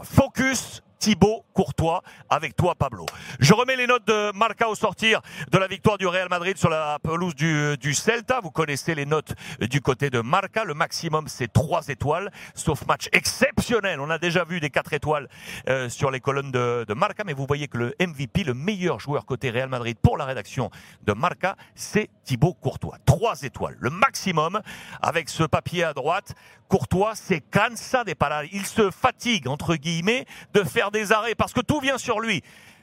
Focus Thibaut Courtois avec toi Pablo. Je remets les notes de Marca au sortir de la victoire du Real Madrid sur la pelouse du, du Celta. Vous connaissez les notes du côté de Marca. Le maximum c'est 3 étoiles, sauf match exceptionnel. On a déjà vu des 4 étoiles euh, sur les colonnes de, de Marca, mais vous voyez que le MVP, le meilleur joueur côté Real Madrid pour la rédaction de Marca, c'est Thibaut Courtois. 3 étoiles, le maximum avec ce papier à droite. Courtois, c'est cansa des parar. Il se fatigue, entre guillemets, de faire des arrêts parce que tout vient sur lui.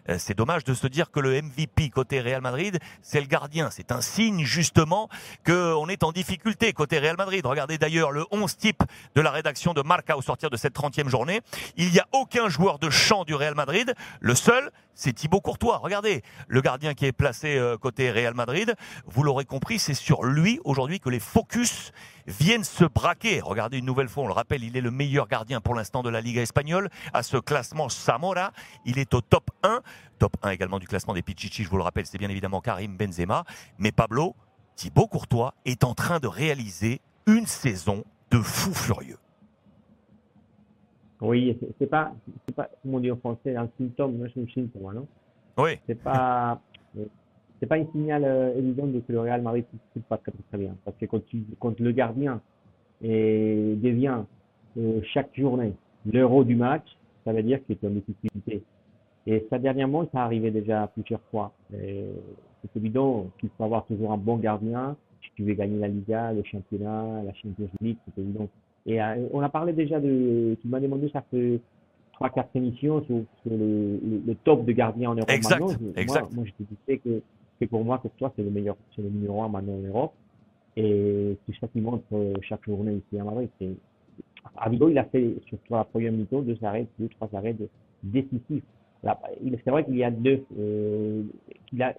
Euh, C'est dommage de se dire que le MVP côté Real Madrid, c'est le gardien. C'est un signe justement qu'on est en difficulté côté Real Madrid. Regardez d'ailleurs le 11 type de la rédaction de Marca au sortir de cette 30e journée. Il n'y a aucun joueur de champ du Real Madrid. Le seul, c'est Thibaut Courtois. Regardez, le gardien qui est placé euh, côté Real Madrid, vous l'aurez compris, c'est sur lui aujourd'hui que les focus viennent se braquer. Regardez une nouvelle fois, on le rappelle, il est le meilleur gardien pour l'instant de la Liga espagnole. À ce classement Zamora, il est au top 1. Top 1 également du classement des Pichichi, je vous le rappelle, c'est bien évidemment Karim Benzema. Mais Pablo, Thibaut Courtois est en train de réaliser une saison de fou furieux. Oui, c'est- pas, c'est pas, comment on dit en français, un symptôme, moi c'est un pour moi, non? Oui, C'est pas, c'est pas un signal euh, évident de que le Real Madrid ne pas très, très bien. Parce que quand, tu, quand le gardien est, devient euh, chaque journée l'euro du match, ça veut dire qu'il est en difficulté. Et ça, dernièrement, ça arrivait déjà plusieurs fois. Et C'est évident qu'il faut avoir toujours un bon gardien si tu veux gagner la Liga, le championnat, la Champions League, c'est évident. Et euh, on a parlé déjà de, tu m'as demandé ça fait trois, quatre émissions sur, sur le, le, le top de gardiens en Europe Exact, exact. Moi, moi, je te disais que, que pour moi, pour toi, c'est le meilleur, c'est le numéro un maintenant en Europe. Et c'est ça qui montre euh, chaque journée ici à Madrid. C'est, à Vigo, il a fait, surtout à la première mi-temps, deux arrêts, deux, trois arrêts décisifs. C'est vrai qu'il y a deux, euh, qu'il a,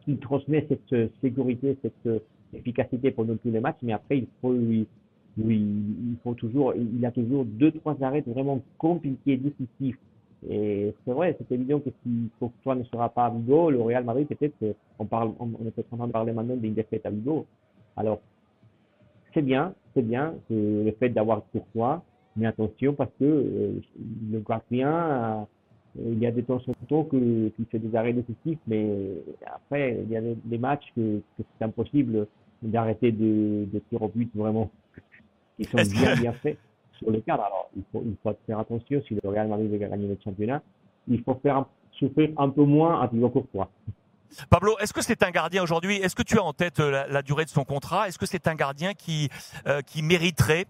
qu'il transmet cette euh, sécurité, cette efficacité pendant tous les matchs, mais après, il faut lui, lui, il faut toujours, il a toujours deux, trois arrêts vraiment compliqués, décisifs. Et c'est vrai, c'est évident que si Courtois ne sera pas à Vigo, le Real Madrid, peut-être, euh, on parle, on, est en train de parler maintenant d'une défaite à Vigo. Alors, c'est bien, c'est bien, c'est le fait d'avoir Courtois, mais attention parce que euh, le gardien, euh, il y a de temps en temps qu'il fait des arrêts décisifs, mais après, il y a des, des matchs que, que c'est impossible d'arrêter de, de tirs au but vraiment qui sont bien, bien faits sur le cadre. Alors, il faut, il faut faire attention si le Real Madrid veut gagner le championnat. Il faut faire souffrir un peu moins à Thibaut Courtois. Pablo, est-ce que c'est un gardien aujourd'hui? Est-ce que tu as en tête euh, la, la durée de son contrat? Est-ce que c'est un gardien qui, euh, qui mériterait,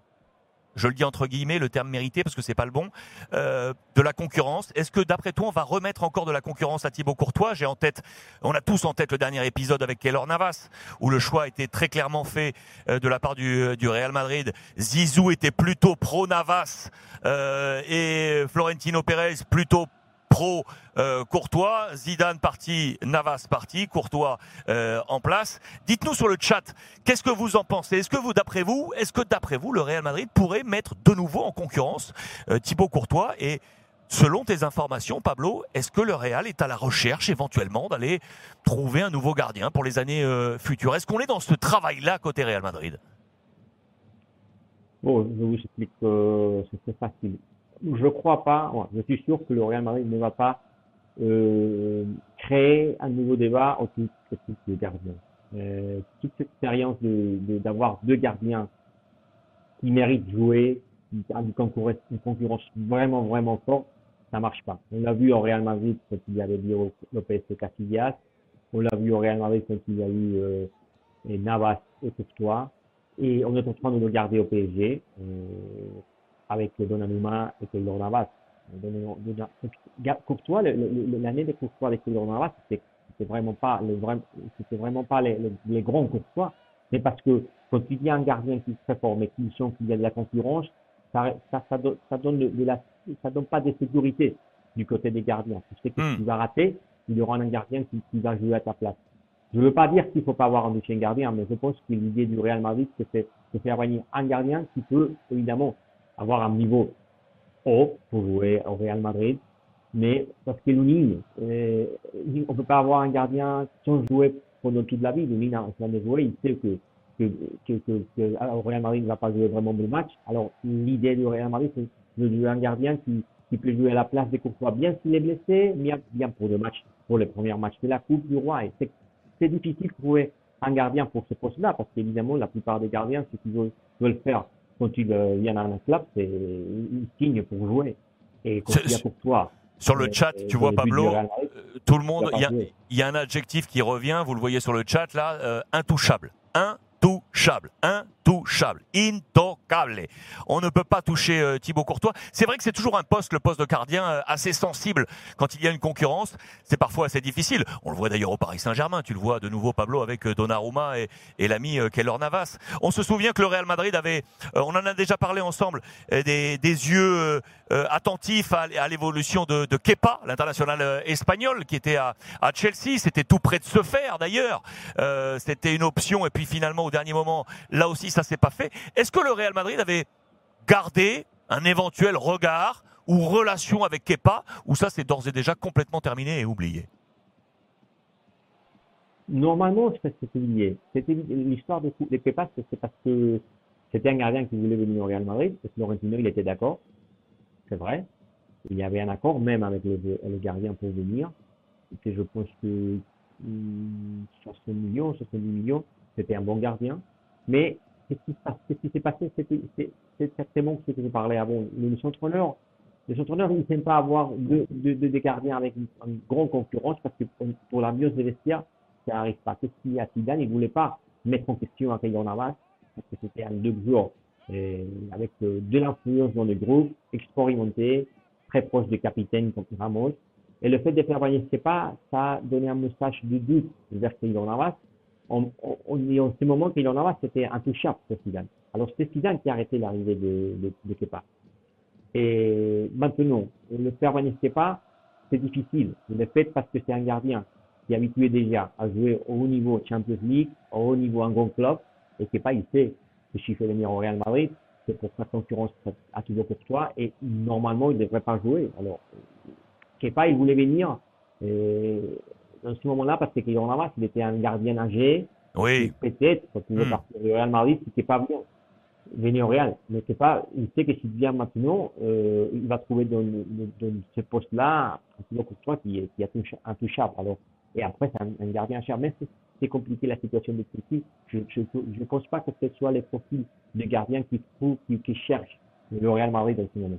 je le dis entre guillemets, le terme mérité parce que c'est pas le bon, euh, de la concurrence Est-ce que d'après toi, on va remettre encore de la concurrence à Thibaut Courtois? J'ai en tête, on a tous en tête le dernier épisode avec Keylor Navas, où le choix était très clairement fait euh, de la part du, du Real Madrid. Zizou était plutôt pro Navas euh, et Florentino Pérez plutôt pro euh, Courtois, Zidane parti, Navas parti, Courtois euh, en place. Dites-nous sur le chat, qu'est-ce que vous en pensez? Est-ce que vous, d'après vous, est-ce que d'après vous, le Real Madrid pourrait mettre de nouveau en concurrence euh, Thibaut Courtois? Et Selon tes informations, Pablo, est-ce que le Real est à la recherche éventuellement d'aller trouver un nouveau gardien pour les années futures? Est-ce qu'on est dans ce travail-là côté Real Madrid? Bon, je vous explique que c'est facile. Je crois pas, je suis sûr que le Real Madrid ne va pas euh, créer un nouveau débat autour de ce type de gardien. Euh, toute cette expérience de, de- d'avoir deux gardiens qui méritent de jouer, qui ont une concurrence, vraiment, vraiment forte, ça marche pas. On l'a vu au Real Madrid quand il y avait Diego Lopez et Casillas. On l'a vu au Real Madrid quand il y a eu euh, Navas et Courtois. Et on est en train de le garder au PSG euh, avec le Donnarumma et le Navas. Don- Don- Ga- Courtois, l'année de Courtois avec le Navas, c'était vraiment pas le c'était vraiment pas les, les, les grands Courtois, mais parce que quand il y a un gardien qui très fort, mais qui sent qu'il y a de la concurrence, ça, ça, ça, donne, ça donne de, de la, ça donne pas de sécurité du côté des gardiens. Tu sais que Hmm. si tu vas rater, il y aura un gardien qui, qui va jouer à ta place. Je ne veux pas dire qu'il ne faut pas avoir un deuxième gardien, mais je pense que l'idée du Real Madrid, c'est de faire venir un gardien qui peut évidemment avoir un niveau haut pour jouer au Real Madrid, mais parce que l'Union, euh, on ne peut pas avoir un gardien sans jouer pendant toute la vie. L'Union a jamais joué, il sait que, que, que, que, que alors, Real Madrid ne va pas jouer vraiment de match. Alors l'idée du Real Madrid, c'est de jouer un gardien qui, qui peut jouer à la place de Courtois, bien s'il est blessé, bien, bien pour le match, pour les premiers matchs de la Coupe du Roi. Et c'est difficile de trouver un gardien pour ce poste-là, parce qu'évidemment, la plupart des gardiens, ce qu'ils veulent faire quand ils viennent à un club, c'est ils signent pour jouer. Et quand il y a Courtois, sur le chat, tu vois Pablo, euh, tout le monde, il y, a un adjectif qui revient, vous le voyez sur le chat là, euh, intouchable. Intouchable. Intouchable. Intocable. On ne peut pas toucher euh, Thibaut Courtois. C'est vrai que c'est toujours un poste, le poste de gardien, assez sensible quand il y a une concurrence. C'est parfois assez difficile. On le voit d'ailleurs au Paris Saint-Germain. Tu le vois de nouveau, Pablo, avec Donnarumma et, et l'ami Keller Navas. On se souvient que le Real Madrid avait, on en a déjà parlé ensemble, des, yeux euh, attentif à, l'évolution de, Kepa, l'international euh, espagnol, qui était à, Chelsea. C'était tout près de se faire d'ailleurs. Euh, c'était une option et puis finalement au dernier moment, là aussi ça s'est pas fait. Est-ce que le Real Madrid avait gardé un éventuel regard ou relation avec Kepa ou ça c'est d'ores et déjà complètement terminé et oublié? Normalement, c'était oublié. C'était l'histoire de, de Kepa, c'est parce que c'était un gardien qui voulait venir au Real Madrid, parce que Laurentino, il était d'accord c'est vrai. Il y avait un accord même avec le, gardien pour venir. Et je pense que 60 hmm, millions, 70 millions, c'était un bon gardien. Mais ce qui s'est passé, c'est certainement ce que je parlais avant. Les entraîneurs, les entraîneurs, ils n'aiment pas avoir deux, des gardiens avec une, grande concurrence parce que pour l'ambiance des vestiaires, ça n'arrive pas. Qu'est-ce qu'il y a Zidane, il ne voulait pas mettre en question à Navas parce que c'était un deux jours et avec euh, de l'influence dans le groupe, expérimenté, très proche du capitaine comme Ramos. Et le fait de faire ce pas, ça a donné un message de doute vers Keylor Navas. On, en ce moment, Keylor Navas, c'était intouchable pour Zidane. Alors, c'était Zidane qui a arrêté l'arrivée de, de, Kepa. Et maintenant, le faire pas, c'est difficile. Le fait parce que c'est un gardien qui est habitué déjà à jouer au haut niveau Champions League, au haut niveau en grand club, et Kepa, il sait s'il fait venir au Real Madrid, c'est pour sa concurrence à toujours pour toi et normalement il ne devrait pas jouer. Alors, Kepa, il voulait venir et dans ce moment-là parce qu'il en avait, il était un gardien âgé. Oui. Peut-être, quand il veut hmm. partir au Real Madrid, c'était pas bien venir au Real. Mais Kepa, il sait que s'il vient maintenant, euh, il va trouver dans, dans, ce poste-là un pour toi qui est, qui est intouchable. Alors, et après, c'est un, gardien cher. Même si c'est compliqué la situation de City, je ne pense pas que ce soit les profils de gardiens qui, qui, qui cherchent le Real Madrid dans ce moment.